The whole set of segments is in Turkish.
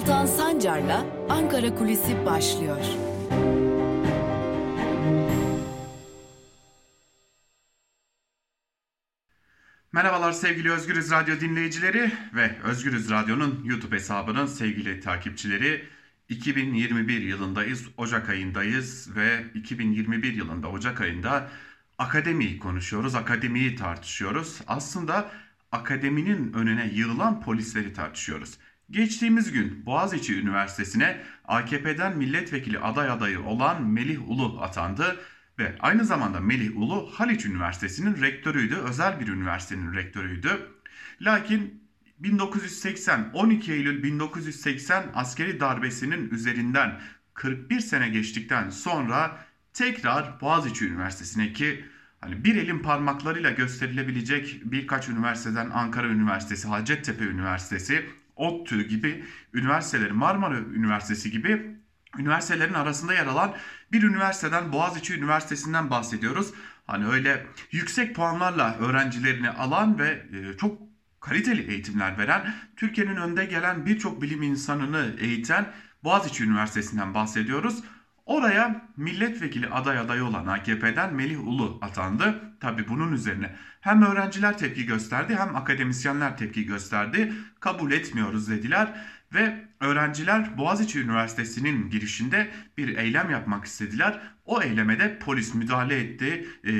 Altan Sancar'la Ankara Kulisi başlıyor. Merhabalar sevgili Özgürüz Radyo dinleyicileri ve Özgürüz Radyo'nun YouTube hesabının sevgili takipçileri. 2021 yılındayız, Ocak ayındayız ve 2021 yılında Ocak ayında akademiyi konuşuyoruz, akademiyi tartışıyoruz. Aslında akademinin önüne yığılan polisleri tartışıyoruz. Geçtiğimiz gün Boğaziçi Üniversitesi'ne AKP'den milletvekili aday adayı olan Melih Ulu atandı ve aynı zamanda Melih Ulu Haliç Üniversitesi'nin rektörüydü, özel bir üniversitenin rektörüydü. Lakin 1980, 12 Eylül 1980 askeri darbesinin üzerinden 41 sene geçtikten sonra tekrar Boğaziçi Üniversitesi'ne ki hani bir elin parmaklarıyla gösterilebilecek birkaç üniversiteden Ankara Üniversitesi, Hacettepe Üniversitesi, ODTÜ gibi üniversiteleri, Marmara Üniversitesi gibi üniversitelerin arasında yer alan bir üniversiteden Boğaziçi Üniversitesi'nden bahsediyoruz. Hani öyle yüksek puanlarla öğrencilerini alan ve e, çok kaliteli eğitimler veren, Türkiye'nin önde gelen birçok bilim insanını eğiten Boğaziçi Üniversitesi'nden bahsediyoruz. Oraya milletvekili aday adayı olan AKP'den Melih Ulu atandı. Tabi bunun üzerine hem öğrenciler tepki gösterdi hem akademisyenler tepki gösterdi. Kabul etmiyoruz dediler ve öğrenciler Boğaziçi Üniversitesi'nin girişinde bir eylem yapmak istediler. O eyleme de polis müdahale etti. E,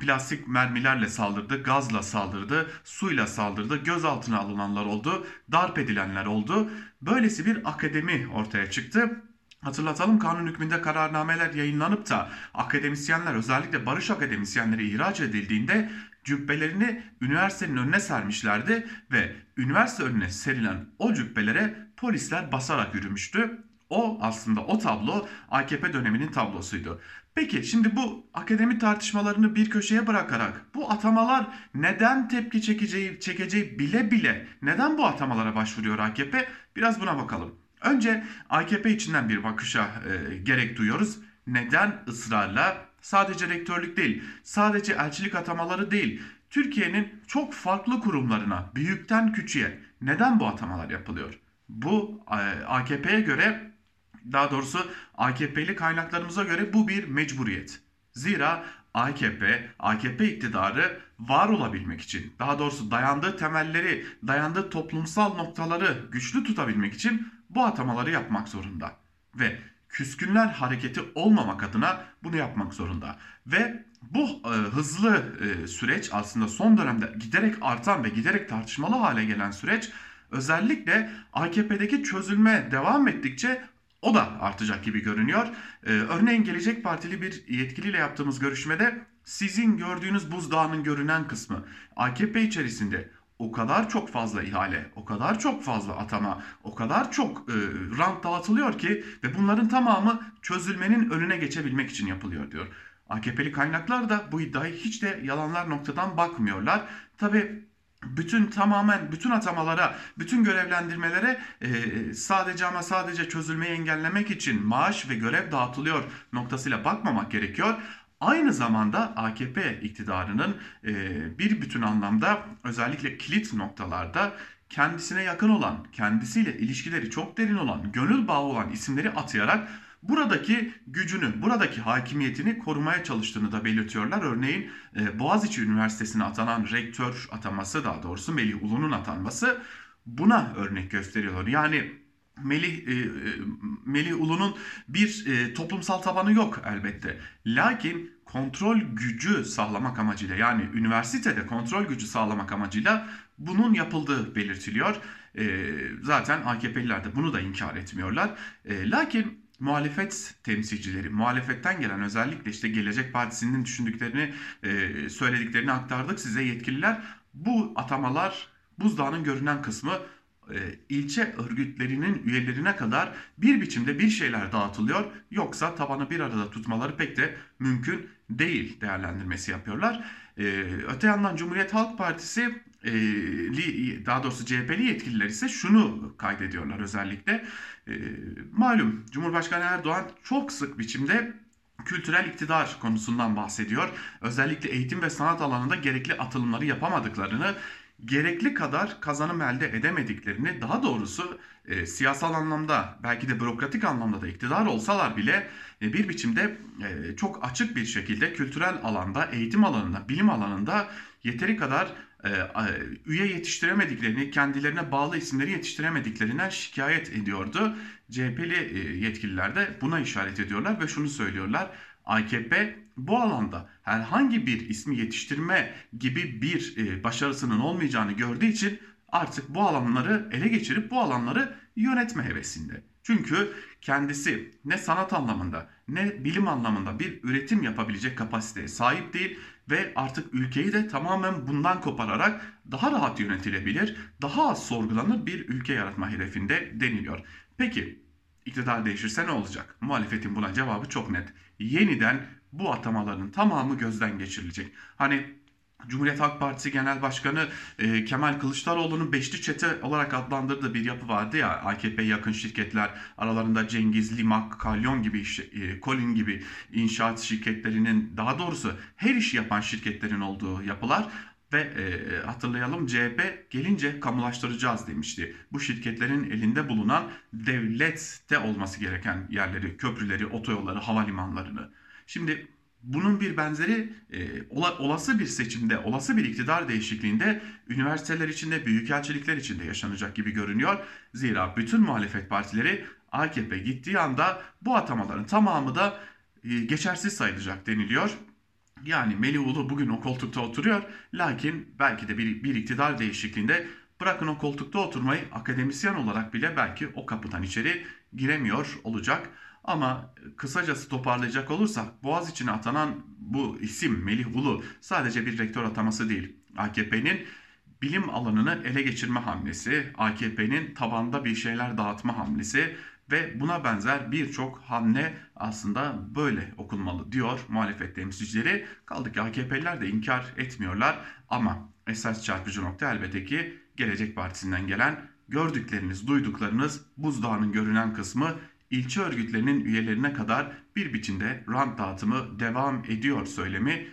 plastik mermilerle saldırdı, gazla saldırdı, suyla saldırdı. Gözaltına alınanlar oldu, darp edilenler oldu. Böylesi bir akademi ortaya çıktı. Hatırlatalım kanun hükmünde kararnameler yayınlanıp da akademisyenler özellikle barış akademisyenleri ihraç edildiğinde cübbelerini üniversitenin önüne sermişlerdi ve üniversite önüne serilen o cübbelere polisler basarak yürümüştü. O aslında o tablo AKP döneminin tablosuydu. Peki şimdi bu akademi tartışmalarını bir köşeye bırakarak bu atamalar neden tepki çekeceği, çekeceği bile bile neden bu atamalara başvuruyor AKP? Biraz buna bakalım. Önce AKP içinden bir bakışa e, gerek duyuyoruz. Neden ısrarla sadece rektörlük değil, sadece elçilik atamaları değil, Türkiye'nin çok farklı kurumlarına, büyükten küçüğe neden bu atamalar yapılıyor? Bu e, AKP'ye göre daha doğrusu AKP'li kaynaklarımıza göre bu bir mecburiyet. Zira AKP, AKP iktidarı var olabilmek için, daha doğrusu dayandığı temelleri, dayandığı toplumsal noktaları güçlü tutabilmek için bu atamaları yapmak zorunda. Ve küskünler hareketi olmamak adına bunu yapmak zorunda. Ve bu e, hızlı e, süreç aslında son dönemde giderek artan ve giderek tartışmalı hale gelen süreç özellikle AKP'deki çözülme devam ettikçe o da artacak gibi görünüyor. Ee, örneğin Gelecek Partili bir yetkiliyle yaptığımız görüşmede sizin gördüğünüz buzdağının görünen kısmı AKP içerisinde o kadar çok fazla ihale, o kadar çok fazla atama, o kadar çok e, rant dağıtılıyor ki ve bunların tamamı çözülmenin önüne geçebilmek için yapılıyor diyor. AKP'li kaynaklar da bu iddiayı hiç de yalanlar noktadan bakmıyorlar. Tabi bütün tamamen bütün atamalara, bütün görevlendirmelere e, sadece ama sadece çözülmeyi engellemek için maaş ve görev dağıtılıyor noktasıyla bakmamak gerekiyor. Aynı zamanda AKP iktidarının e, bir bütün anlamda özellikle kilit noktalarda kendisine yakın olan, kendisiyle ilişkileri çok derin olan, gönül bağı olan isimleri atayarak buradaki gücünü, buradaki hakimiyetini korumaya çalıştığını da belirtiyorlar. Örneğin e, Boğaziçi Üniversitesi'ne atanan rektör ataması daha doğrusu Melih Ulu'nun atanması buna örnek gösteriyorlar. Yani Melih e, e, Melih Ulu'nun bir e, toplumsal tabanı yok elbette. Lakin kontrol gücü sağlamak amacıyla yani üniversitede kontrol gücü sağlamak amacıyla bunun yapıldığı belirtiliyor. E, zaten AKP'liler de bunu da inkar etmiyorlar. E, lakin muhalefet temsilcileri, muhalefetten gelen özellikle işte Gelecek Partisi'nin düşündüklerini, e, söylediklerini aktardık size yetkililer. Bu atamalar buzdağının görünen kısmı ilçe örgütlerinin üyelerine kadar bir biçimde bir şeyler dağıtılıyor. Yoksa tabanı bir arada tutmaları pek de mümkün değil değerlendirmesi yapıyorlar. E, öte yandan Cumhuriyet Halk Partisi e, daha doğrusu CHP'li yetkililer ise şunu kaydediyorlar özellikle. E, malum Cumhurbaşkanı Erdoğan çok sık biçimde kültürel iktidar konusundan bahsediyor. Özellikle eğitim ve sanat alanında gerekli atılımları yapamadıklarını, gerekli kadar kazanım elde edemediklerini daha doğrusu e, siyasal anlamda belki de bürokratik anlamda da iktidar olsalar bile e, bir biçimde e, çok açık bir şekilde kültürel alanda, eğitim alanında, bilim alanında yeteri kadar e, üye yetiştiremediklerini, kendilerine bağlı isimleri yetiştiremediklerinden şikayet ediyordu. CHP'li e, yetkililer de buna işaret ediyorlar ve şunu söylüyorlar. AKP bu alanda herhangi bir ismi yetiştirme gibi bir e, başarısının olmayacağını gördüğü için artık bu alanları ele geçirip bu alanları yönetme hevesinde. Çünkü kendisi ne sanat anlamında ne bilim anlamında bir üretim yapabilecek kapasiteye sahip değil ve artık ülkeyi de tamamen bundan kopararak daha rahat yönetilebilir, daha az sorgulanır bir ülke yaratma hedefinde deniliyor. Peki iktidar değişirse ne olacak? Muhalefetin buna cevabı çok net. Yeniden bu atamaların tamamı gözden geçirilecek. Hani Cumhuriyet Halk Partisi Genel Başkanı e, Kemal Kılıçdaroğlu'nun beşli çete olarak adlandırdığı bir yapı vardı ya AKP yakın şirketler aralarında Cengiz, Limak, Kalyon gibi e, Colin gibi inşaat şirketlerinin daha doğrusu her işi yapan şirketlerin olduğu yapılar ve e, hatırlayalım CHP gelince kamulaştıracağız demişti. Bu şirketlerin elinde bulunan devlette olması gereken yerleri, köprüleri, otoyolları, havalimanlarını. Şimdi bunun bir benzeri e, olası bir seçimde, olası bir iktidar değişikliğinde üniversiteler içinde, büyükelçilikler içinde yaşanacak gibi görünüyor. Zira bütün muhalefet partileri AKP gittiği anda bu atamaların tamamı da e, geçersiz sayılacak deniliyor. Yani Melih Ulu bugün o koltukta oturuyor. Lakin belki de bir, bir iktidar değişikliğinde bırakın o koltukta oturmayı akademisyen olarak bile belki o kapıdan içeri giremiyor olacak. Ama kısacası toparlayacak olursak Boğaziçi'ne atanan bu isim Melih Ulu sadece bir rektör ataması değil. AKP'nin bilim alanını ele geçirme hamlesi, AKP'nin tabanda bir şeyler dağıtma hamlesi ve buna benzer birçok hamle aslında böyle okunmalı diyor muhalefet temsilcileri. Kaldı ki AKP'liler de inkar etmiyorlar ama esas çarpıcı nokta elbette ki Gelecek Partisi'nden gelen gördükleriniz, duyduklarınız buzdağının görünen kısmı ilçe örgütlerinin üyelerine kadar bir biçimde rant dağıtımı devam ediyor söylemi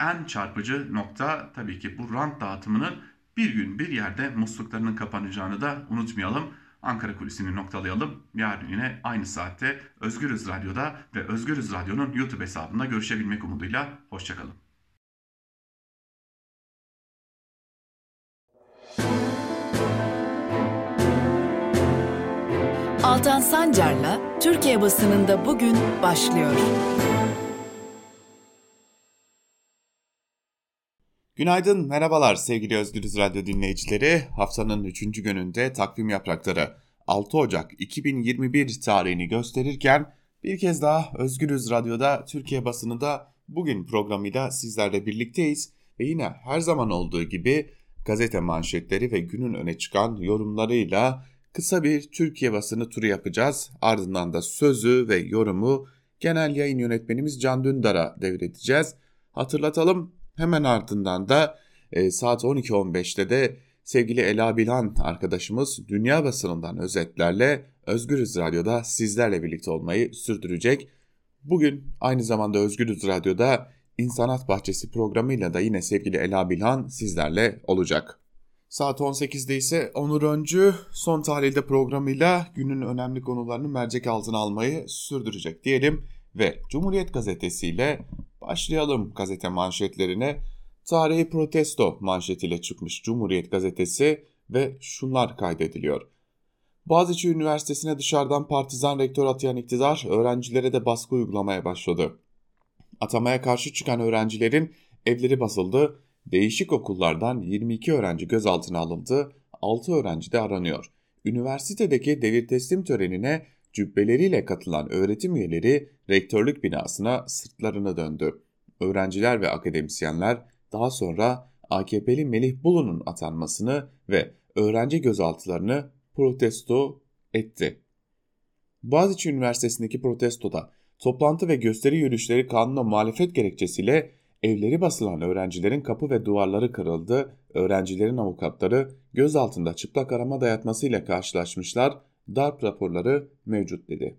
en çarpıcı nokta tabii ki bu rant dağıtımının bir gün bir yerde musluklarının kapanacağını da unutmayalım. Ankara Kulisi'ni noktalayalım. Yarın yine aynı saatte Özgürüz Radyo'da ve Özgürüz Radyo'nun YouTube hesabında görüşebilmek umuduyla. Hoşçakalın. Altan Sancar'la Türkiye basınında bugün başlıyor. Günaydın, merhabalar sevgili Özgürüz Radyo dinleyicileri. Haftanın 3. gününde takvim yaprakları 6 Ocak 2021 tarihini gösterirken bir kez daha Özgürüz Radyo'da Türkiye basınında bugün programıyla sizlerle birlikteyiz ve yine her zaman olduğu gibi gazete manşetleri ve günün öne çıkan yorumlarıyla kısa bir Türkiye basını turu yapacağız. Ardından da sözü ve yorumu genel yayın yönetmenimiz Can Dündar'a devredeceğiz. Hatırlatalım hemen ardından da e, saat 12.15'te de sevgili Ela Bilhan arkadaşımız dünya basınından özetlerle Özgürüz Radyo'da sizlerle birlikte olmayı sürdürecek. Bugün aynı zamanda Özgürüz Radyo'da İnsanat Bahçesi programıyla da yine sevgili Ela Bilhan sizlerle olacak. Saat 18'de ise Onur Öncü son tahlilde programıyla günün önemli konularını mercek altına almayı sürdürecek diyelim ve Cumhuriyet Gazetesi ile başlayalım gazete manşetlerine. Tarihi protesto manşetiyle çıkmış Cumhuriyet Gazetesi ve şunlar kaydediliyor. Boğaziçi Üniversitesi'ne dışarıdan partizan rektör atayan iktidar öğrencilere de baskı uygulamaya başladı. Atamaya karşı çıkan öğrencilerin evleri basıldı, Değişik okullardan 22 öğrenci gözaltına alındı, 6 öğrenci de aranıyor. Üniversitedeki devir teslim törenine cübbeleriyle katılan öğretim üyeleri rektörlük binasına sırtlarını döndü. Öğrenciler ve akademisyenler daha sonra AKP'li Melih Bulu'nun atanmasını ve öğrenci gözaltılarını protesto etti. Boğaziçi Üniversitesi'ndeki protestoda toplantı ve gösteri yürüyüşleri kanuna muhalefet gerekçesiyle Evleri basılan öğrencilerin kapı ve duvarları kırıldı, öğrencilerin avukatları gözaltında çıplak arama dayatmasıyla karşılaşmışlar, darp raporları mevcut dedi.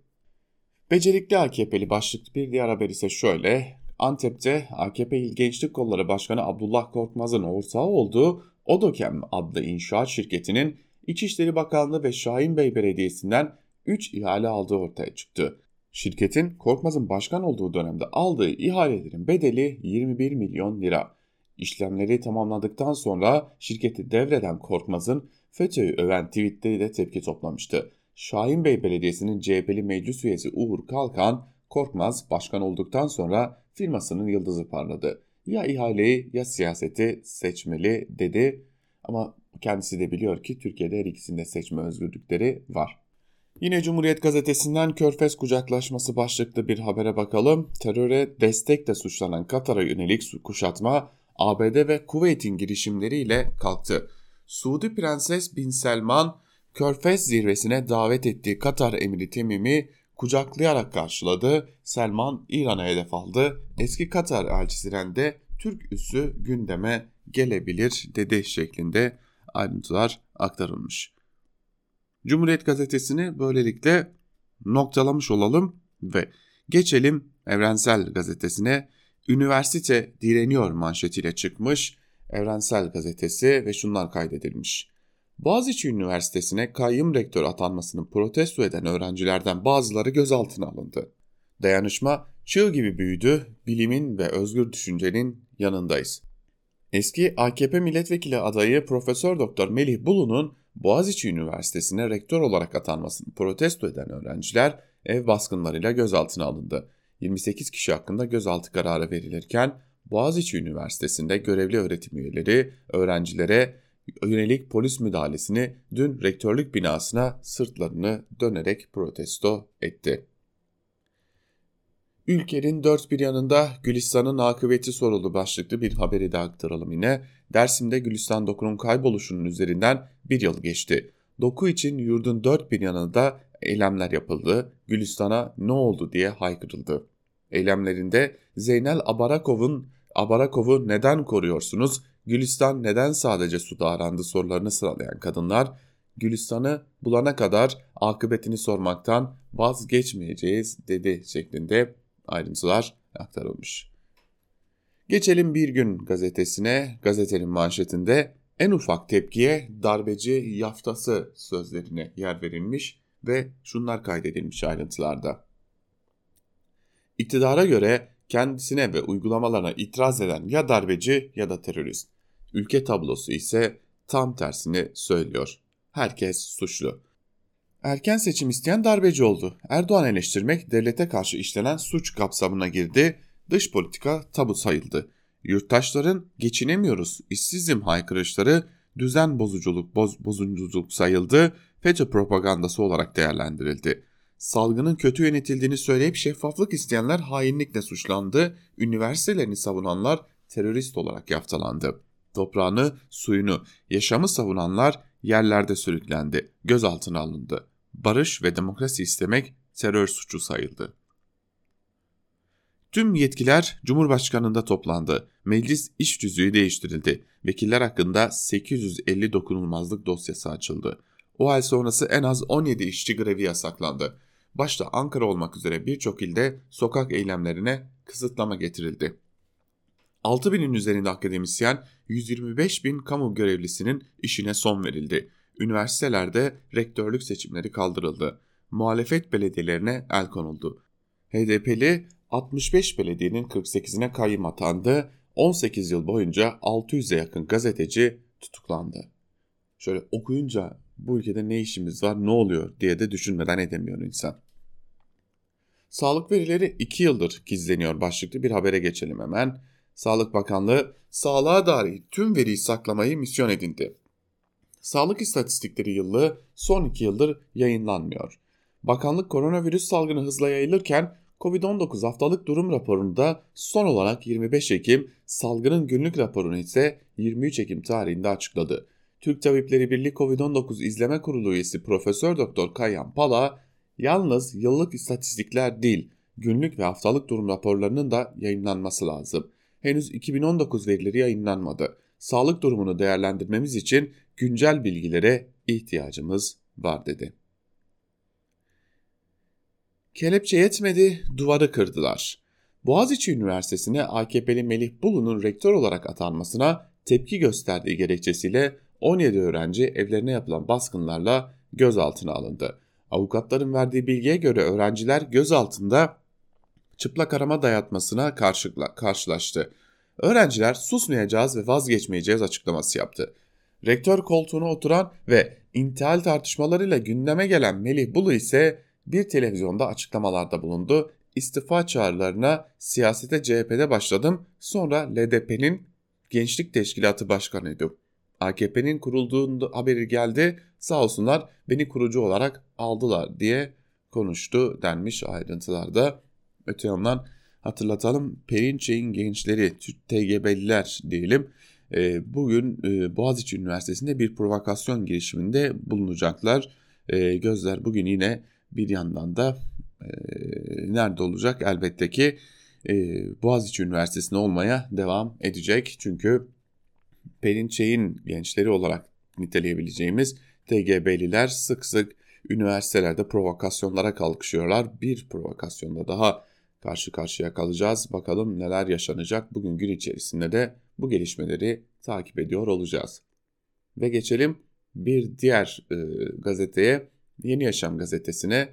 Becerikli AKP'li başlıklı bir diğer haber ise şöyle. Antep'te AKP İl Gençlik Kolları Başkanı Abdullah Korkmaz'ın ortağı olduğu Odokem adlı inşaat şirketinin İçişleri Bakanlığı ve Şahinbey Belediyesi'nden 3 ihale aldığı ortaya çıktı. Şirketin Korkmaz'ın başkan olduğu dönemde aldığı ihalelerin bedeli 21 milyon lira. İşlemleri tamamladıktan sonra şirketi devreden Korkmaz'ın FETÖ'yü öven tweetleri de tepki toplamıştı. Şahinbey Belediyesi'nin CHP'li meclis üyesi Uğur Kalkan, Korkmaz başkan olduktan sonra firmasının yıldızı parladı. Ya ihaleyi ya siyaseti seçmeli dedi ama kendisi de biliyor ki Türkiye'de her ikisinde seçme özgürlükleri var. Yine Cumhuriyet Gazetesi'nden Körfez kucaklaşması başlıklı bir habere bakalım. Teröre destekle suçlanan Katar'a yönelik kuşatma ABD ve Kuveyt'in girişimleriyle kalktı. Suudi Prenses Bin Selman, Körfez zirvesine davet ettiği Katar Emiri Temim'i kucaklayarak karşıladı. Selman İran'a hedef aldı. Eski Katar elçisinden de Türk üssü gündeme gelebilir dedi şeklinde ayrıntılar aktarılmış. Cumhuriyet Gazetesi'ni böylelikle noktalamış olalım ve geçelim Evrensel Gazetesi'ne. Üniversite direniyor manşetiyle çıkmış Evrensel Gazetesi ve şunlar kaydedilmiş. Boğaziçi Üniversitesi'ne kayyum rektör atanmasını protesto eden öğrencilerden bazıları gözaltına alındı. Dayanışma çığ gibi büyüdü, bilimin ve özgür düşüncenin yanındayız. Eski AKP milletvekili adayı Profesör Doktor Melih Bulu'nun Boğaziçi Üniversitesi'ne rektör olarak atanmasını protesto eden öğrenciler ev baskınlarıyla gözaltına alındı. 28 kişi hakkında gözaltı kararı verilirken Boğaziçi Üniversitesi'nde görevli öğretim üyeleri öğrencilere yönelik polis müdahalesini dün rektörlük binasına sırtlarını dönerek protesto etti. Ülkenin dört bir yanında Gülistan'ın akıbeti soruldu başlıklı bir haberi de aktaralım yine. Dersim'de Gülistan Doku'nun kayboluşunun üzerinden bir yıl geçti. Doku için yurdun dört bir yanında eylemler yapıldı. Gülistan'a ne oldu diye haykırıldı. Eylemlerinde Zeynel Abarakov'un Abarakov'u neden koruyorsunuz? Gülistan neden sadece suda arandı sorularını sıralayan kadınlar Gülistan'ı bulana kadar akıbetini sormaktan vazgeçmeyeceğiz dedi şeklinde ayrıntılar aktarılmış. Geçelim bir gün gazetesine. Gazetenin manşetinde en ufak tepkiye darbeci yaftası sözlerine yer verilmiş ve şunlar kaydedilmiş ayrıntılarda. İktidara göre kendisine ve uygulamalarına itiraz eden ya darbeci ya da terörist. Ülke tablosu ise tam tersini söylüyor. Herkes suçlu. Erken seçim isteyen darbeci oldu. Erdoğan eleştirmek devlete karşı işlenen suç kapsamına girdi. Dış politika tabu sayıldı. Yurttaşların geçinemiyoruz, işsizim haykırışları düzen bozuculuk, boz, bozuculuk sayıldı. FETÖ propagandası olarak değerlendirildi. Salgının kötü yönetildiğini söyleyip şeffaflık isteyenler hainlikle suçlandı. Üniversitelerini savunanlar terörist olarak yaftalandı. Toprağını, suyunu, yaşamı savunanlar yerlerde sürüklendi, gözaltına alındı. Barış ve demokrasi istemek terör suçu sayıldı. Tüm yetkiler Cumhurbaşkanı'nda toplandı. Meclis iş düzüğü değiştirildi. Vekiller hakkında 850 dokunulmazlık dosyası açıldı. O hal sonrası en az 17 işçi grevi yasaklandı. Başta Ankara olmak üzere birçok ilde sokak eylemlerine kısıtlama getirildi. 6 binin üzerinde akademisyen, 125 bin kamu görevlisinin işine son verildi. Üniversitelerde rektörlük seçimleri kaldırıldı. Muhalefet belediyelerine el konuldu. HDP'li 65 belediyenin 48'ine kayyım atandı. 18 yıl boyunca 600'e yakın gazeteci tutuklandı. Şöyle okuyunca bu ülkede ne işimiz var, ne oluyor diye de düşünmeden edemiyor insan. Sağlık verileri 2 yıldır gizleniyor başlıklı bir habere geçelim hemen. Sağlık Bakanlığı sağlığa dair tüm veriyi saklamayı misyon edindi. Sağlık istatistikleri yıllığı son 2 yıldır yayınlanmıyor. Bakanlık koronavirüs salgını hızla yayılırken Covid-19 haftalık durum raporunda son olarak 25 Ekim, salgının günlük raporunu ise 23 Ekim tarihinde açıkladı. Türk Tabipleri Birliği Covid-19 İzleme Kurulu üyesi Profesör Doktor Kayhan Pala, yalnız yıllık istatistikler değil, günlük ve haftalık durum raporlarının da yayınlanması lazım. Henüz 2019 verileri yayınlanmadı. Sağlık durumunu değerlendirmemiz için güncel bilgilere ihtiyacımız var dedi. Kelepçe yetmedi, duvarı kırdılar. Boğaziçi Üniversitesi'ne AKP'li Melih Bulu'nun rektör olarak atanmasına tepki gösterdiği gerekçesiyle 17 öğrenci evlerine yapılan baskınlarla gözaltına alındı. Avukatların verdiği bilgiye göre öğrenciler gözaltında çıplak arama dayatmasına karşılaştı. Öğrenciler susmayacağız ve vazgeçmeyeceğiz açıklaması yaptı. Rektör koltuğuna oturan ve intihal tartışmalarıyla gündeme gelen Melih Bulu ise bir televizyonda açıklamalarda bulundu. İstifa çağrılarına siyasete CHP'de başladım sonra LDP'nin Gençlik Teşkilatı Başkanıydım. AKP'nin kurulduğunda haberi geldi sağ olsunlar beni kurucu olarak aldılar diye konuştu denmiş ayrıntılarda. Öte yandan hatırlatalım Perinçek'in gençleri TGB'liler diyelim e, bugün e, Boğaziçi Üniversitesi'nde bir provokasyon girişiminde bulunacaklar. E, gözler bugün yine bir yandan da nerede olacak? Elbette ki Boğaziçi Üniversitesi'nde olmaya devam edecek. Çünkü Perinçek'in gençleri olarak niteleyebileceğimiz TGB'liler sık sık üniversitelerde provokasyonlara kalkışıyorlar. Bir provokasyonda daha karşı karşıya kalacağız. Bakalım neler yaşanacak. Bugün gün içerisinde de bu gelişmeleri takip ediyor olacağız. Ve geçelim bir diğer e, gazeteye, Yeni Yaşam gazetesine.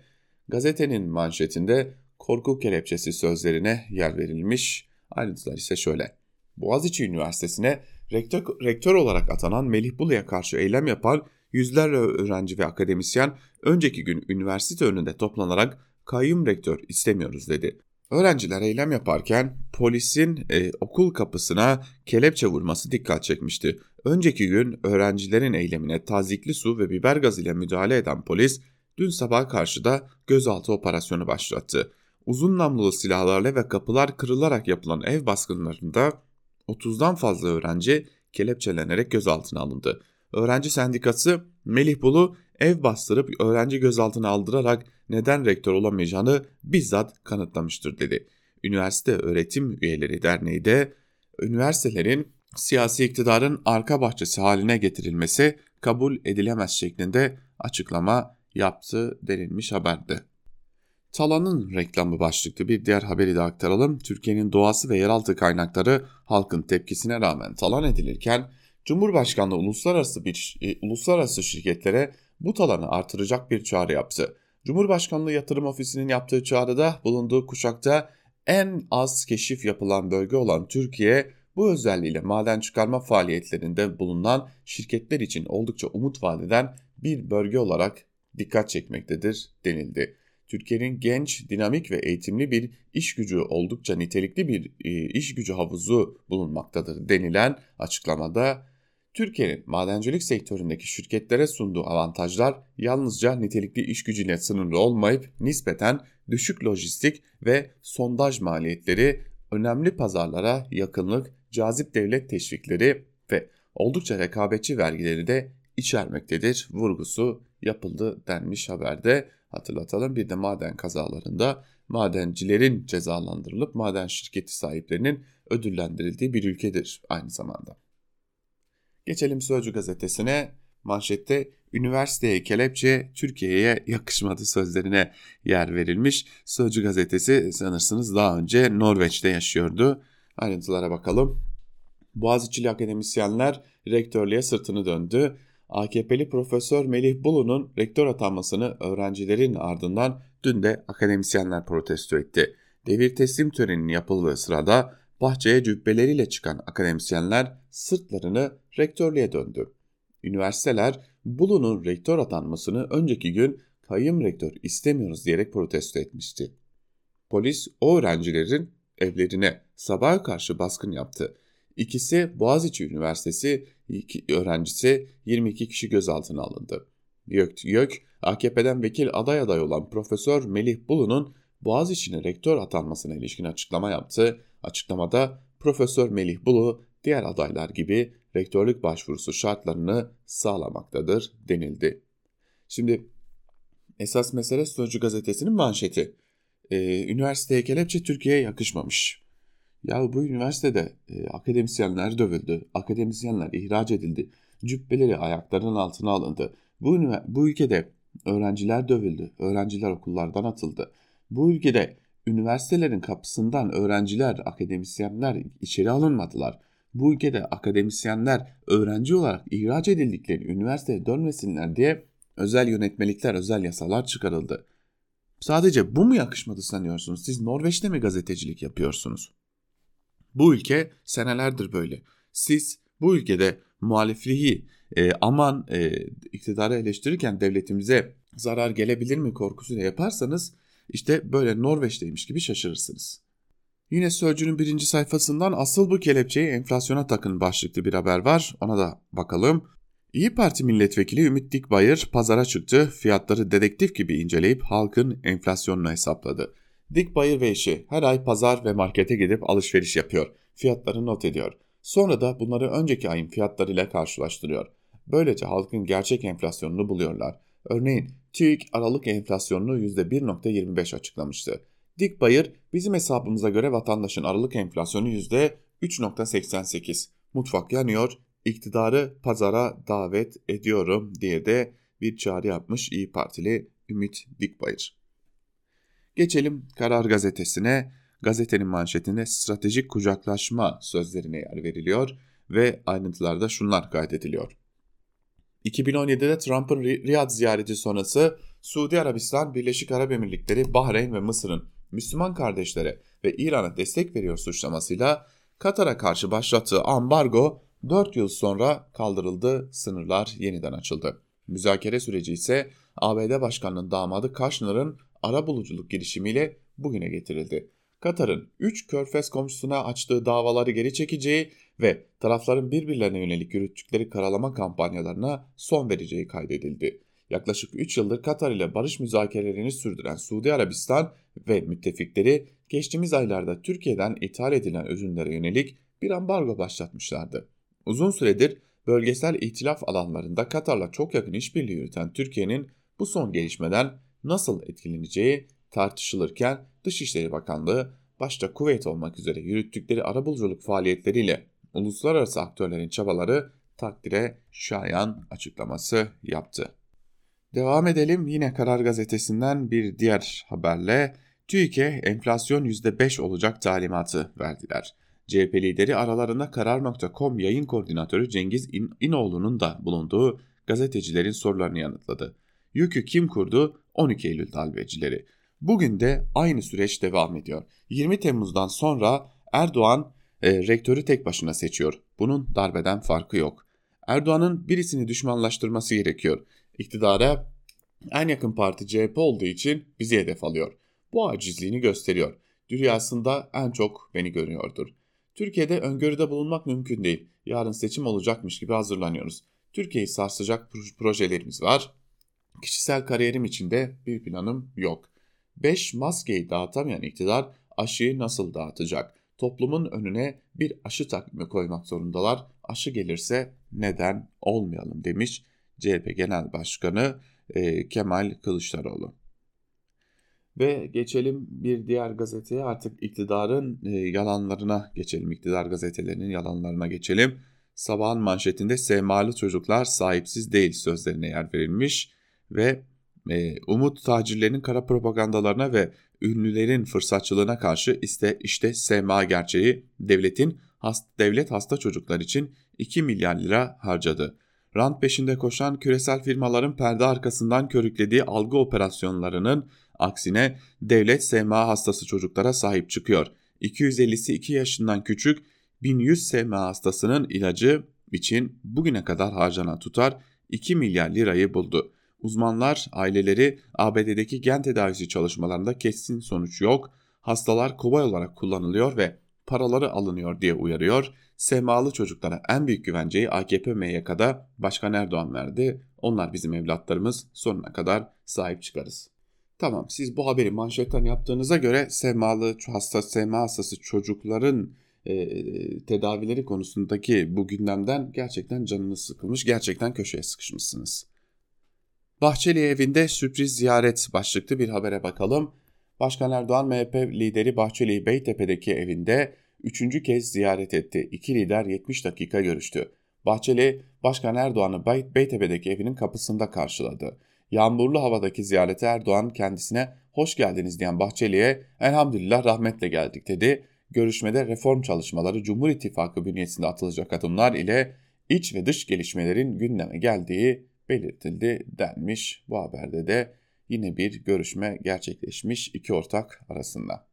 Gazetenin manşetinde korku kelepçesi sözlerine yer verilmiş. Ayrıntılar ise şöyle. Boğaziçi Üniversitesi'ne rektör, rektör olarak atanan Melih Bulu'ya karşı eylem yapan yüzlerce öğrenci ve akademisyen önceki gün üniversite önünde toplanarak kayyum rektör istemiyoruz dedi. Öğrenciler eylem yaparken polisin e, okul kapısına kelepçe vurması dikkat çekmişti. Önceki gün öğrencilerin eylemine tazikli su ve biber gazı ile müdahale eden polis dün sabah karşıda gözaltı operasyonu başlattı. Uzun namlulu silahlarla ve kapılar kırılarak yapılan ev baskınlarında 30'dan fazla öğrenci kelepçelenerek gözaltına alındı. Öğrenci sendikası Melih Bulu ev bastırıp öğrenci gözaltına aldırarak neden rektör olamayacağını bizzat kanıtlamıştır dedi. Üniversite Öğretim Üyeleri Derneği de üniversitelerin siyasi iktidarın arka bahçesi haline getirilmesi kabul edilemez şeklinde açıklama yaptı denilmiş haberde. Talan'ın reklamı başlıklı bir diğer haberi de aktaralım. Türkiye'nin doğası ve yeraltı kaynakları halkın tepkisine rağmen talan edilirken Cumhurbaşkanlığı uluslararası bir e, uluslararası şirketlere bu talanı artıracak bir çağrı yaptı. Cumhurbaşkanlığı Yatırım Ofisi'nin yaptığı çağrıda bulunduğu kuşakta en az keşif yapılan bölge olan Türkiye bu özelliğiyle maden çıkarma faaliyetlerinde bulunan şirketler için oldukça umut vadeden bir bölge olarak dikkat çekmektedir denildi. Türkiye'nin genç, dinamik ve eğitimli bir iş gücü oldukça nitelikli bir e, iş gücü havuzu bulunmaktadır denilen açıklamada Türkiye'nin madencilik sektöründeki şirketlere sunduğu avantajlar yalnızca nitelikli iş gücüyle sınırlı olmayıp nispeten düşük lojistik ve sondaj maliyetleri, önemli pazarlara yakınlık, cazip devlet teşvikleri ve oldukça rekabetçi vergileri de içermektedir vurgusu yapıldı denmiş haberde. Hatırlatalım bir de maden kazalarında madencilerin cezalandırılıp maden şirketi sahiplerinin ödüllendirildiği bir ülkedir aynı zamanda. Geçelim Sözcü gazetesine. Manşette üniversiteye kelepçe Türkiye'ye yakışmadı sözlerine yer verilmiş. Sözcü gazetesi sanırsınız daha önce Norveç'te yaşıyordu. Ayrıntılara bakalım. Boğaziçi'li akademisyenler rektörlüğe sırtını döndü. AKP'li Profesör Melih Bulu'nun rektör atanmasını öğrencilerin ardından dün de akademisyenler protesto etti. Devir teslim töreninin yapıldığı sırada bahçeye cübbeleriyle çıkan akademisyenler sırtlarını rektörlüğe döndü. Üniversiteler Bulu'nun rektör atanmasını önceki gün kayyum rektör istemiyoruz diyerek protesto etmişti. Polis o öğrencilerin evlerine sabaha karşı baskın yaptı. İkisi Boğaziçi Üniversitesi öğrencisi 22 kişi gözaltına alındı. YÖK, YÖK AKP'den vekil aday aday olan Profesör Melih Bulu'nun Boğaziçi'ne rektör atanmasına ilişkin açıklama yaptı. Açıklamada Profesör Melih Bulu diğer adaylar gibi rektörlük başvurusu şartlarını sağlamaktadır denildi. Şimdi esas mesele Sözcü gazetesinin manşeti. Ee, üniversiteye kelepçe Türkiye'ye yakışmamış. Ya bu üniversitede e, akademisyenler dövüldü, akademisyenler ihraç edildi, cübbeleri ayaklarının altına alındı. Bu, bu ülkede öğrenciler dövüldü, öğrenciler okullardan atıldı. Bu ülkede üniversitelerin kapısından öğrenciler, akademisyenler içeri alınmadılar. bu ülkede akademisyenler öğrenci olarak ihraç edildikleri üniversiteye dönmesinler diye özel yönetmelikler, özel yasalar çıkarıldı. Sadece bu mu yakışmadı sanıyorsunuz? Siz Norveç'te mi gazetecilik yapıyorsunuz? Bu ülke senelerdir böyle. Siz bu ülkede muhalifliği e, aman e, iktidarı eleştirirken devletimize zarar gelebilir mi korkusuyla yaparsanız işte böyle Norveç'teymiş gibi şaşırırsınız. Yine Sözcü'nün birinci sayfasından asıl bu kelepçeyi enflasyona takın başlıklı bir haber var. Ona da bakalım. İyi Parti milletvekili Ümit Dikbayır pazara çıktı, fiyatları dedektif gibi inceleyip halkın enflasyonunu hesapladı. Dikbayır ve eşi her ay pazar ve markete gidip alışveriş yapıyor, fiyatları not ediyor. Sonra da bunları önceki ayın fiyatlarıyla karşılaştırıyor. Böylece halkın gerçek enflasyonunu buluyorlar. Örneğin TÜİK Aralık enflasyonunu %1.25 açıklamıştı. Dik Bayır bizim hesabımıza göre vatandaşın Aralık enflasyonu %3.88. Mutfak yanıyor, iktidarı pazara davet ediyorum diye de bir çağrı yapmış İyi Partili Ümit Dikbayır. Geçelim Karar Gazetesi'ne. Gazetenin manşetinde stratejik kucaklaşma sözlerine yer veriliyor ve ayrıntılarda şunlar kaydediliyor. 2017'de Trump'ın Riyad ziyareti sonrası Suudi Arabistan, Birleşik Arap Emirlikleri, Bahreyn ve Mısır'ın Müslüman kardeşlere ve İran'a destek veriyor suçlamasıyla Katar'a karşı başlattığı ambargo 4 yıl sonra kaldırıldı, sınırlar yeniden açıldı. Müzakere süreci ise ABD Başkanı'nın damadı Kaşnar'ın ara buluculuk girişimiyle bugüne getirildi. Katar'ın 3 körfez komşusuna açtığı davaları geri çekeceği ve tarafların birbirlerine yönelik yürüttükleri karalama kampanyalarına son vereceği kaydedildi. Yaklaşık 3 yıldır Katar ile barış müzakerelerini sürdüren Suudi Arabistan ve müttefikleri geçtiğimiz aylarda Türkiye'den ithal edilen ürünlere yönelik bir ambargo başlatmışlardı. Uzun süredir bölgesel ihtilaf alanlarında Katar'la çok yakın işbirliği yürüten Türkiye'nin bu son gelişmeden nasıl etkileneceği tartışılırken Dışişleri Bakanlığı başta Kuveyt olmak üzere yürüttükleri arabuluculuk faaliyetleriyle uluslararası aktörlerin çabaları takdire şayan açıklaması yaptı. Devam edelim yine Karar Gazetesi'nden bir diğer haberle TÜİK'e enflasyon %5 olacak talimatı verdiler. CHP lideri aralarında Karar.com yayın koordinatörü Cengiz İn İnoğlu'nun da bulunduğu gazetecilerin sorularını yanıtladı. Yükü kim kurdu? 12 Eylül darbecileri. Bugün de aynı süreç devam ediyor. 20 Temmuz'dan sonra Erdoğan e, rektörü tek başına seçiyor. Bunun darbeden farkı yok. Erdoğan'ın birisini düşmanlaştırması gerekiyor. İktidara en yakın parti CHP olduğu için bizi hedef alıyor. Bu acizliğini gösteriyor. Dünyasında en çok beni görüyordur. Türkiye'de öngörüde bulunmak mümkün değil. Yarın seçim olacakmış gibi hazırlanıyoruz. Türkiye'yi sarsacak projelerimiz var. Kişisel kariyerim için de bir planım yok. 5 maskeyi dağıtamayan iktidar aşıyı nasıl dağıtacak? Toplumun önüne bir aşı takvimi koymak zorundalar. Aşı gelirse neden olmayalım demiş CHP Genel Başkanı e, Kemal Kılıçdaroğlu. Ve geçelim bir diğer gazeteye artık iktidarın e, yalanlarına geçelim. İktidar gazetelerinin yalanlarına geçelim. Sabahın manşetinde semalı çocuklar sahipsiz değil sözlerine yer verilmiş ve e, umut tacirlerinin kara propagandalarına ve ünlülerin fırsatçılığına karşı işte işte SMA gerçeği devletin hast, devlet hasta çocuklar için 2 milyar lira harcadı. Rant peşinde koşan küresel firmaların perde arkasından körüklediği algı operasyonlarının aksine devlet SMA hastası çocuklara sahip çıkıyor. 250'si 2 yaşından küçük 1100 SMA hastasının ilacı için bugüne kadar harcanan tutar 2 milyar lirayı buldu. Uzmanlar aileleri ABD'deki gen tedavisi çalışmalarında kesin sonuç yok, hastalar kobay olarak kullanılıyor ve paraları alınıyor diye uyarıyor. Semalı çocuklara en büyük güvenceyi AKP MYK'da Başkan Erdoğan verdi. Onlar bizim evlatlarımız sonuna kadar sahip çıkarız. Tamam siz bu haberi manşetten yaptığınıza göre semalı hasta, sema hastası çocukların e, tedavileri konusundaki bu gündemden gerçekten canınız sıkılmış, gerçekten köşeye sıkışmışsınız. Bahçeli evinde sürpriz ziyaret başlıklı bir habere bakalım. Başkan Erdoğan MHP lideri Bahçeli'yi Beytepe'deki evinde üçüncü kez ziyaret etti. İki lider 70 dakika görüştü. Bahçeli, Başkan Erdoğan'ı Beytepe'deki evinin kapısında karşıladı. Yağmurlu havadaki ziyarete Erdoğan kendisine hoş geldiniz diyen Bahçeli'ye elhamdülillah rahmetle geldik dedi. görüşmede reform çalışmaları Cumhur İttifakı bünyesinde atılacak adımlar ile iç ve dış gelişmelerin gündeme geldiği belirtildi denmiş. Bu haberde de yine bir görüşme gerçekleşmiş iki ortak arasında.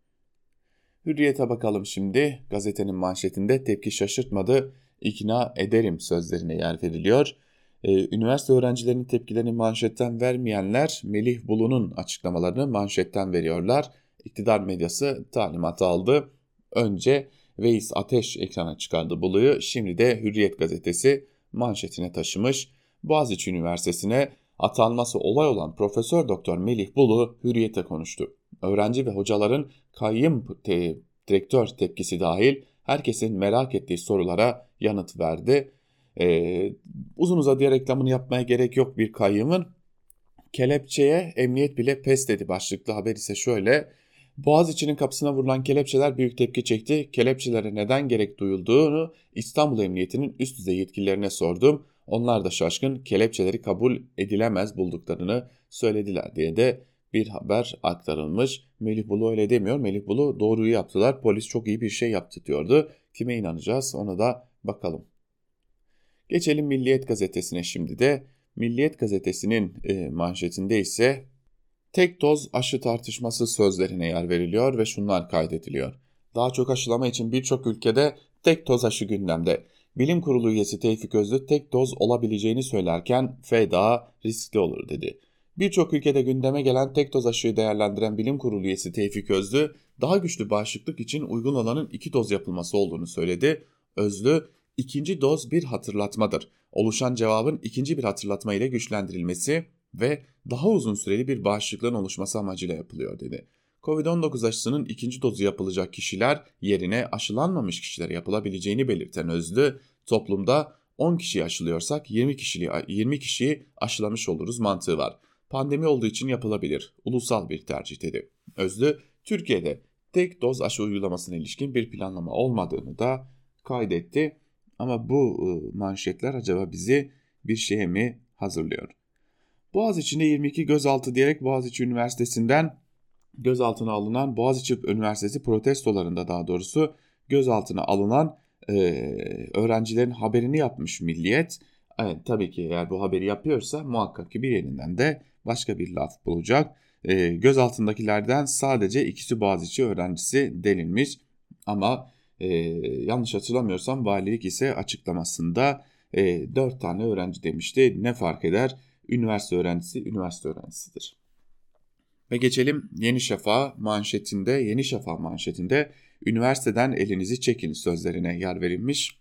Hürriyete bakalım şimdi. Gazetenin manşetinde tepki şaşırtmadı, ikna ederim sözlerine yer veriliyor. Ee, üniversite öğrencilerinin tepkilerini manşetten vermeyenler Melih Bulu'nun açıklamalarını manşetten veriyorlar. İktidar medyası talimatı aldı. Önce Veys Ateş ekrana çıkardı Bulu'yu. Şimdi de Hürriyet gazetesi manşetine taşımış. Boğaziçi Üniversitesi'ne atanması olay olan Profesör Doktor Melih Bulu Hürriyet'e konuştu. Öğrenci ve hocaların kayyım te direktör tepkisi dahil herkesin merak ettiği sorulara yanıt verdi. Ee, uzun uzadıya reklamını yapmaya gerek yok bir kayyımın. Kelepçeye emniyet bile pes dedi başlıklı haber ise şöyle. Boğaziçi'nin kapısına vurulan kelepçeler büyük tepki çekti. Kelepçelere neden gerek duyulduğunu İstanbul Emniyeti'nin üst düzey yetkililerine sordum. Onlar da şaşkın kelepçeleri kabul edilemez bulduklarını söylediler diye de bir haber aktarılmış. Melih Bulu öyle demiyor. Melih Bulu doğruyu yaptılar. Polis çok iyi bir şey yaptı diyordu. Kime inanacağız ona da bakalım. Geçelim Milliyet gazetesine şimdi de. Milliyet gazetesinin e, manşetinde ise tek doz aşı tartışması sözlerine yer veriliyor ve şunlar kaydediliyor. Daha çok aşılama için birçok ülkede tek doz aşı gündemde. Bilim Kurulu üyesi Tevfik Özlü tek doz olabileceğini söylerken feda riskli olur dedi. Birçok ülkede gündeme gelen tek doz aşıyı değerlendiren Bilim Kurulu üyesi Tevfik Özlü, daha güçlü bağışıklık için uygun olanın iki doz yapılması olduğunu söyledi. Özlü, ikinci doz bir hatırlatmadır. Oluşan cevabın ikinci bir hatırlatma ile güçlendirilmesi ve daha uzun süreli bir bağışıklığın oluşması amacıyla yapılıyor dedi. Covid-19 aşısının ikinci dozu yapılacak kişiler yerine aşılanmamış kişilere yapılabileceğini belirten Özlü, toplumda 10 kişiyi aşılıyorsak 20 kişiyi, 20 kişiyi aşılamış oluruz mantığı var. Pandemi olduğu için yapılabilir. Ulusal bir tercih dedi. Özlü, Türkiye'de tek doz aşı uygulamasına ilişkin bir planlama olmadığını da kaydetti. Ama bu ıı, manşetler acaba bizi bir şeye mi hazırlıyor? Boğaziçi'nde 22 gözaltı diyerek Boğaziçi Üniversitesi'nden gözaltına alınan Boğaziçi Üniversitesi protestolarında daha doğrusu gözaltına alınan e, öğrencilerin haberini yapmış Milliyet. Evet, tabii ki eğer bu haberi yapıyorsa muhakkak ki bir yerinden de başka bir laf bulacak. E, gözaltındakilerden sadece ikisi Boğaziçi öğrencisi denilmiş ama e, yanlış hatırlamıyorsam valilik ise açıklamasında e, 4 tane öğrenci demişti. Ne fark eder? Üniversite öğrencisi üniversite öğrencisidir. Ve geçelim Yeni Şafak manşetinde, Yeni Şafak manşetinde üniversiteden elinizi çekin sözlerine yer verilmiş.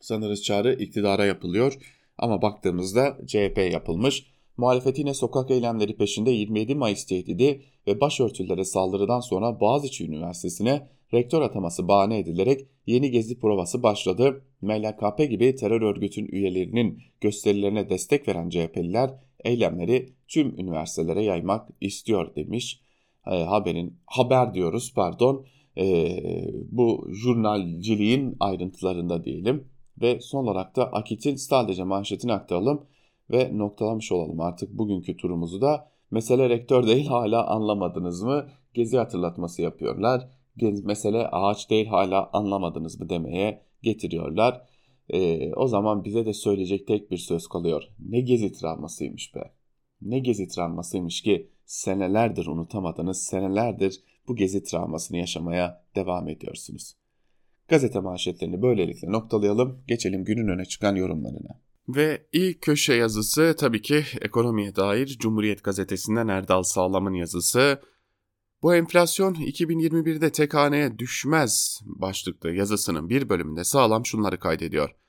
Sanırız çağrı iktidara yapılıyor ama baktığımızda CHP yapılmış. Muhalefet yine sokak eylemleri peşinde 27 Mayıs tehdidi ve başörtülere saldırıdan sonra Boğaziçi Üniversitesi'ne rektör ataması bahane edilerek yeni gezi provası başladı. MLKP gibi terör örgütün üyelerinin gösterilerine destek veren CHP'liler eylemleri tüm üniversitelere yaymak istiyor demiş. E, haberin haber diyoruz pardon. E, bu jurnalciliğin ayrıntılarında diyelim ve son olarak da Akit'in sadece manşetini aktaralım ve noktalamış olalım artık bugünkü turumuzu da. Mesele rektör değil hala anlamadınız mı? Gezi hatırlatması yapıyorlar. Mesele ağaç değil hala anlamadınız mı demeye getiriyorlar. Ee, o zaman bize de söyleyecek tek bir söz kalıyor. Ne gezi travmasıymış be. Ne gezi travmasıymış ki senelerdir unutamadınız, senelerdir bu gezi travmasını yaşamaya devam ediyorsunuz. Gazete manşetlerini böylelikle noktalayalım, geçelim günün öne çıkan yorumlarına. Ve ilk köşe yazısı tabii ki ekonomiye dair Cumhuriyet Gazetesi'nden Erdal Sağlam'ın yazısı. Bu enflasyon 2021'de tek haneye düşmez başlıklı yazısının bir bölümünde sağlam şunları kaydediyor.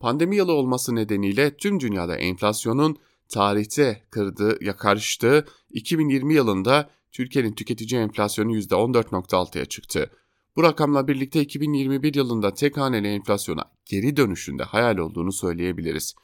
Pandemi yılı olması nedeniyle tüm dünyada enflasyonun tarihte kırdığı, yakarıştığı 2020 yılında Türkiye'nin tüketici enflasyonu %14.6'ya çıktı. Bu rakamla birlikte 2021 yılında tek haneli enflasyona geri dönüşünde hayal olduğunu söyleyebiliriz.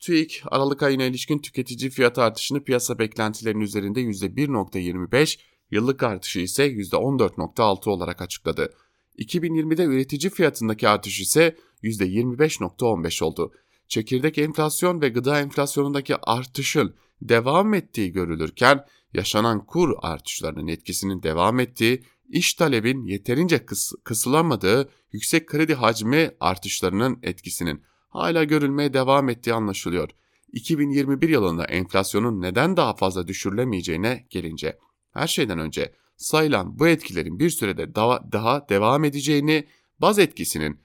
TÜİK, Aralık ayına ilişkin tüketici fiyat artışını piyasa beklentilerinin üzerinde %1.25, yıllık artışı ise %14.6 olarak açıkladı. 2020'de üretici fiyatındaki artış ise %25.15 oldu. Çekirdek enflasyon ve gıda enflasyonundaki artışın devam ettiği görülürken yaşanan kur artışlarının etkisinin devam ettiği iş talebin yeterince kıs kısılamadığı yüksek kredi hacmi artışlarının etkisinin hala görülmeye devam ettiği anlaşılıyor. 2021 yılında enflasyonun neden daha fazla düşürülemeyeceğine gelince her şeyden önce sayılan bu etkilerin bir sürede daha, daha devam edeceğini, baz etkisinin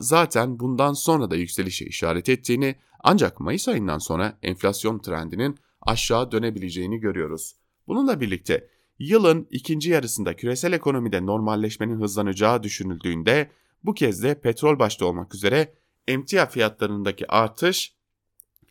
zaten bundan sonra da yükselişe işaret ettiğini ancak Mayıs ayından sonra enflasyon trendinin aşağı dönebileceğini görüyoruz. Bununla birlikte yılın ikinci yarısında küresel ekonomide normalleşmenin hızlanacağı düşünüldüğünde bu kez de petrol başta olmak üzere emtia fiyatlarındaki artış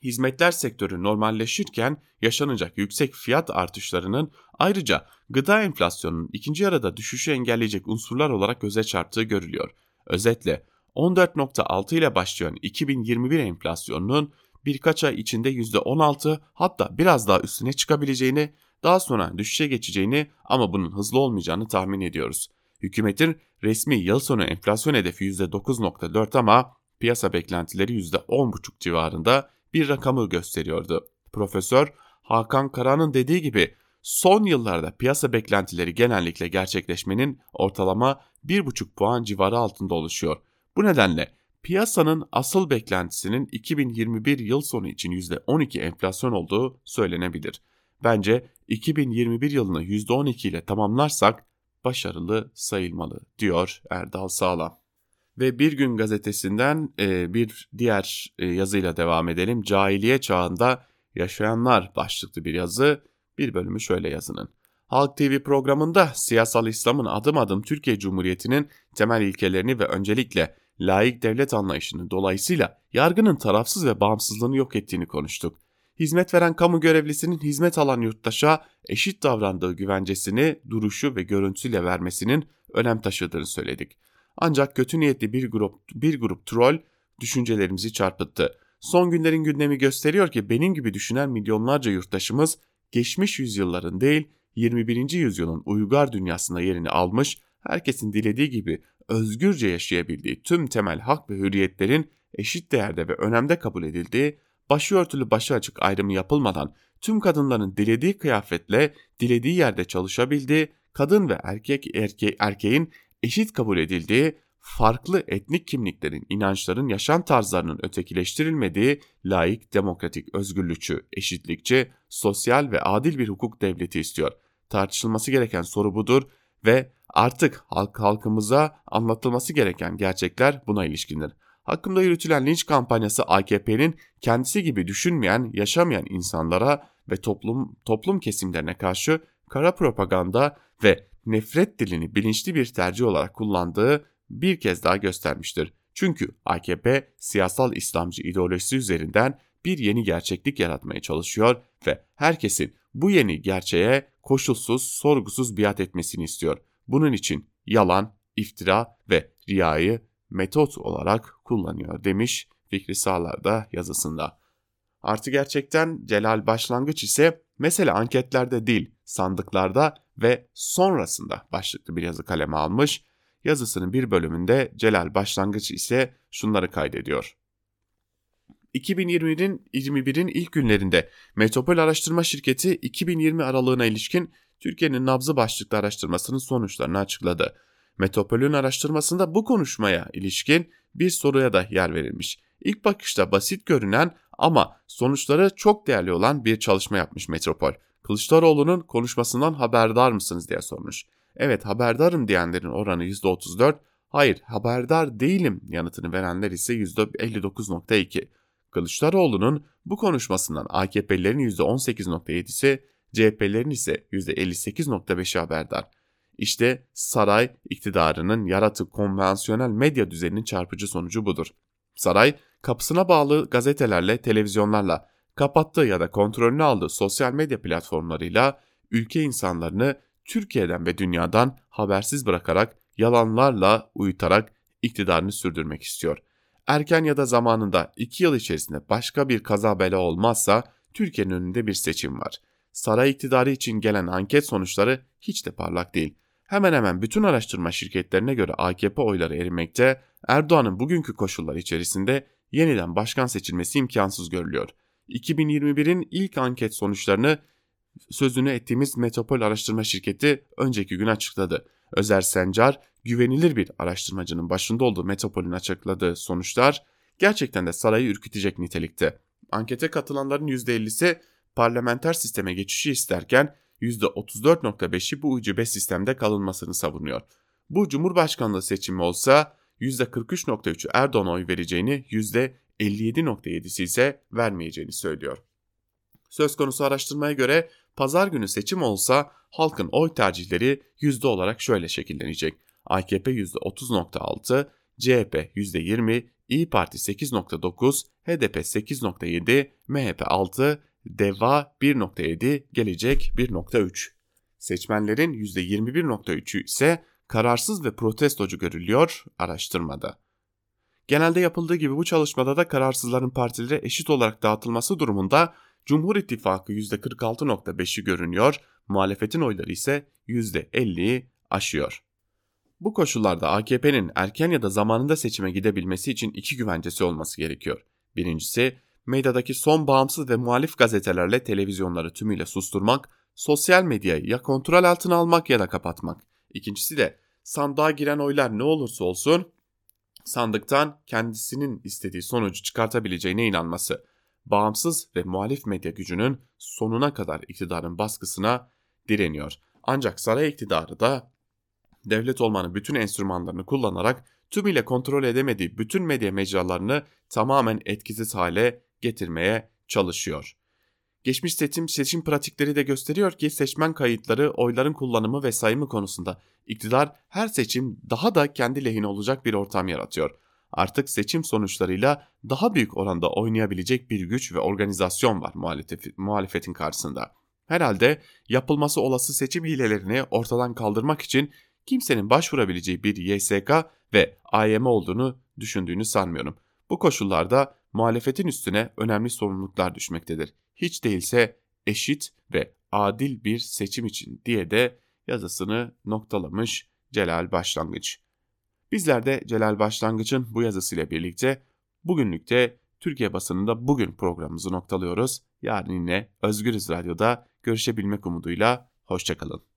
hizmetler sektörü normalleşirken yaşanacak yüksek fiyat artışlarının ayrıca gıda enflasyonunun ikinci yarıda düşüşü engelleyecek unsurlar olarak göze çarptığı görülüyor. Özetle 14.6 ile başlayan 2021 enflasyonunun birkaç ay içinde %16 hatta biraz daha üstüne çıkabileceğini, daha sonra düşüşe geçeceğini ama bunun hızlı olmayacağını tahmin ediyoruz. Hükümetin resmi yıl sonu enflasyon hedefi %9.4 ama piyasa beklentileri %10.5 civarında bir rakamı gösteriyordu. Profesör Hakan Kara'nın dediği gibi son yıllarda piyasa beklentileri genellikle gerçekleşmenin ortalama 1,5 puan civarı altında oluşuyor. Bu nedenle piyasanın asıl beklentisinin 2021 yıl sonu için %12 enflasyon olduğu söylenebilir. Bence 2021 yılını %12 ile tamamlarsak başarılı sayılmalı diyor Erdal Sağlam. Ve Bir Gün gazetesinden e, bir diğer e, yazıyla devam edelim. Cahiliye çağında yaşayanlar başlıklı bir yazı. Bir bölümü şöyle yazının. Halk TV programında siyasal İslam'ın adım adım Türkiye Cumhuriyeti'nin temel ilkelerini ve öncelikle layık devlet anlayışını dolayısıyla yargının tarafsız ve bağımsızlığını yok ettiğini konuştuk. Hizmet veren kamu görevlisinin hizmet alan yurttaşa eşit davrandığı güvencesini duruşu ve görüntüsüyle vermesinin önem taşıdığını söyledik. Ancak kötü niyetli bir grup bir grup troll düşüncelerimizi çarpıttı. Son günlerin gündemi gösteriyor ki benim gibi düşünen milyonlarca yurttaşımız geçmiş yüzyılların değil 21. yüzyılın uygar dünyasında yerini almış, herkesin dilediği gibi özgürce yaşayabildiği tüm temel hak ve hürriyetlerin eşit değerde ve önemde kabul edildiği, başörtülü başı açık ayrımı yapılmadan tüm kadınların dilediği kıyafetle dilediği yerde çalışabildiği, kadın ve erkek erke, erkeğin eşit kabul edildiği, farklı etnik kimliklerin, inançların, yaşam tarzlarının ötekileştirilmediği, layık, demokratik, özgürlükçü, eşitlikçi, sosyal ve adil bir hukuk devleti istiyor. Tartışılması gereken soru budur ve artık halk halkımıza anlatılması gereken gerçekler buna ilişkindir. Hakkında yürütülen linç kampanyası AKP'nin kendisi gibi düşünmeyen, yaşamayan insanlara ve toplum toplum kesimlerine karşı kara propaganda ve nefret dilini bilinçli bir tercih olarak kullandığı bir kez daha göstermiştir. Çünkü AKP siyasal İslamcı ideolojisi üzerinden bir yeni gerçeklik yaratmaya çalışıyor ve herkesin bu yeni gerçeğe koşulsuz, sorgusuz biat etmesini istiyor. Bunun için yalan, iftira ve riyayı metot olarak kullanıyor demiş Fikri Sağlar'da yazısında. Artı gerçekten Celal Başlangıç ise mesele anketlerde değil sandıklarda ve sonrasında başlıklı bir yazı kaleme almış. Yazısının bir bölümünde Celal Başlangıç ise şunları kaydediyor. 2021'in 21'in ilk günlerinde Metropol Araştırma Şirketi 2020 aralığına ilişkin Türkiye'nin nabzı başlıklı araştırmasının sonuçlarını açıkladı. Metropol'ün araştırmasında bu konuşmaya ilişkin bir soruya da yer verilmiş. İlk bakışta basit görünen ama sonuçları çok değerli olan bir çalışma yapmış Metropol. Kılıçdaroğlu'nun konuşmasından haberdar mısınız diye sormuş. Evet haberdarım diyenlerin oranı %34, hayır haberdar değilim yanıtını verenler ise %59.2. Kılıçdaroğlu'nun bu konuşmasından AKP'lilerin %18.7'si, CHP'lerin ise %58.5'i haberdar. İşte saray iktidarının yaratık konvansiyonel medya düzeninin çarpıcı sonucu budur. Saray kapısına bağlı gazetelerle, televizyonlarla, kapattığı ya da kontrolünü aldığı sosyal medya platformlarıyla ülke insanlarını Türkiye'den ve dünyadan habersiz bırakarak, yalanlarla uyutarak iktidarını sürdürmek istiyor. Erken ya da zamanında iki yıl içerisinde başka bir kaza bela olmazsa Türkiye'nin önünde bir seçim var. Saray iktidarı için gelen anket sonuçları hiç de parlak değil. Hemen hemen bütün araştırma şirketlerine göre AKP oyları erimekte, Erdoğan'ın bugünkü koşullar içerisinde yeniden başkan seçilmesi imkansız görülüyor. 2021'in ilk anket sonuçlarını sözünü ettiğimiz Metropol Araştırma Şirketi önceki gün açıkladı. Özer Sencar, güvenilir bir araştırmacının başında olduğu Metropol'ün açıkladığı sonuçlar gerçekten de sarayı ürkütecek nitelikte. Ankete katılanların %50'si parlamenter sisteme geçişi isterken %34.5'i bu ucube sistemde kalınmasını savunuyor. Bu Cumhurbaşkanlığı seçimi olsa %43.3'ü Erdoğan'a oy vereceğini, %57.7'si ise vermeyeceğini söylüyor. Söz konusu araştırmaya göre pazar günü seçim olsa halkın oy tercihleri yüzde olarak şöyle şekillenecek. AKP %30.6, CHP %20, İyi Parti 8.9, HDP 8.7, MHP 6, DEVA 1.7, Gelecek 1.3. Seçmenlerin %21.3'ü ise kararsız ve protestocu görülüyor araştırmada. Genelde yapıldığı gibi bu çalışmada da kararsızların partilere eşit olarak dağıtılması durumunda Cumhur İttifakı %46.5'i görünüyor, muhalefetin oyları ise %50'yi aşıyor. Bu koşullarda AKP'nin erken ya da zamanında seçime gidebilmesi için iki güvencesi olması gerekiyor. Birincisi, medyadaki son bağımsız ve muhalif gazetelerle televizyonları tümüyle susturmak, sosyal medyayı ya kontrol altına almak ya da kapatmak. İkincisi de sandığa giren oylar ne olursa olsun sandıktan kendisinin istediği sonucu çıkartabileceğine inanması. Bağımsız ve muhalif medya gücünün sonuna kadar iktidarın baskısına direniyor. Ancak saray iktidarı da devlet olmanın bütün enstrümanlarını kullanarak tümüyle kontrol edemediği bütün medya mecralarını tamamen etkisiz hale getirmeye çalışıyor. Geçmiş seçim, seçim pratikleri de gösteriyor ki seçmen kayıtları, oyların kullanımı ve sayımı konusunda iktidar her seçim daha da kendi lehine olacak bir ortam yaratıyor. Artık seçim sonuçlarıyla daha büyük oranda oynayabilecek bir güç ve organizasyon var muhalefetin karşısında. Herhalde yapılması olası seçim hilelerini ortadan kaldırmak için kimsenin başvurabileceği bir YSK ve AYM olduğunu düşündüğünü sanmıyorum. Bu koşullarda muhalefetin üstüne önemli sorumluluklar düşmektedir. Hiç değilse eşit ve adil bir seçim için diye de yazısını noktalamış Celal Başlangıç. Bizler de Celal Başlangıç'ın bu yazısıyla birlikte bugünlükte Türkiye basınında bugün programımızı noktalıyoruz. Yarın yine Özgürüz Radyo'da görüşebilmek umuduyla hoşçakalın.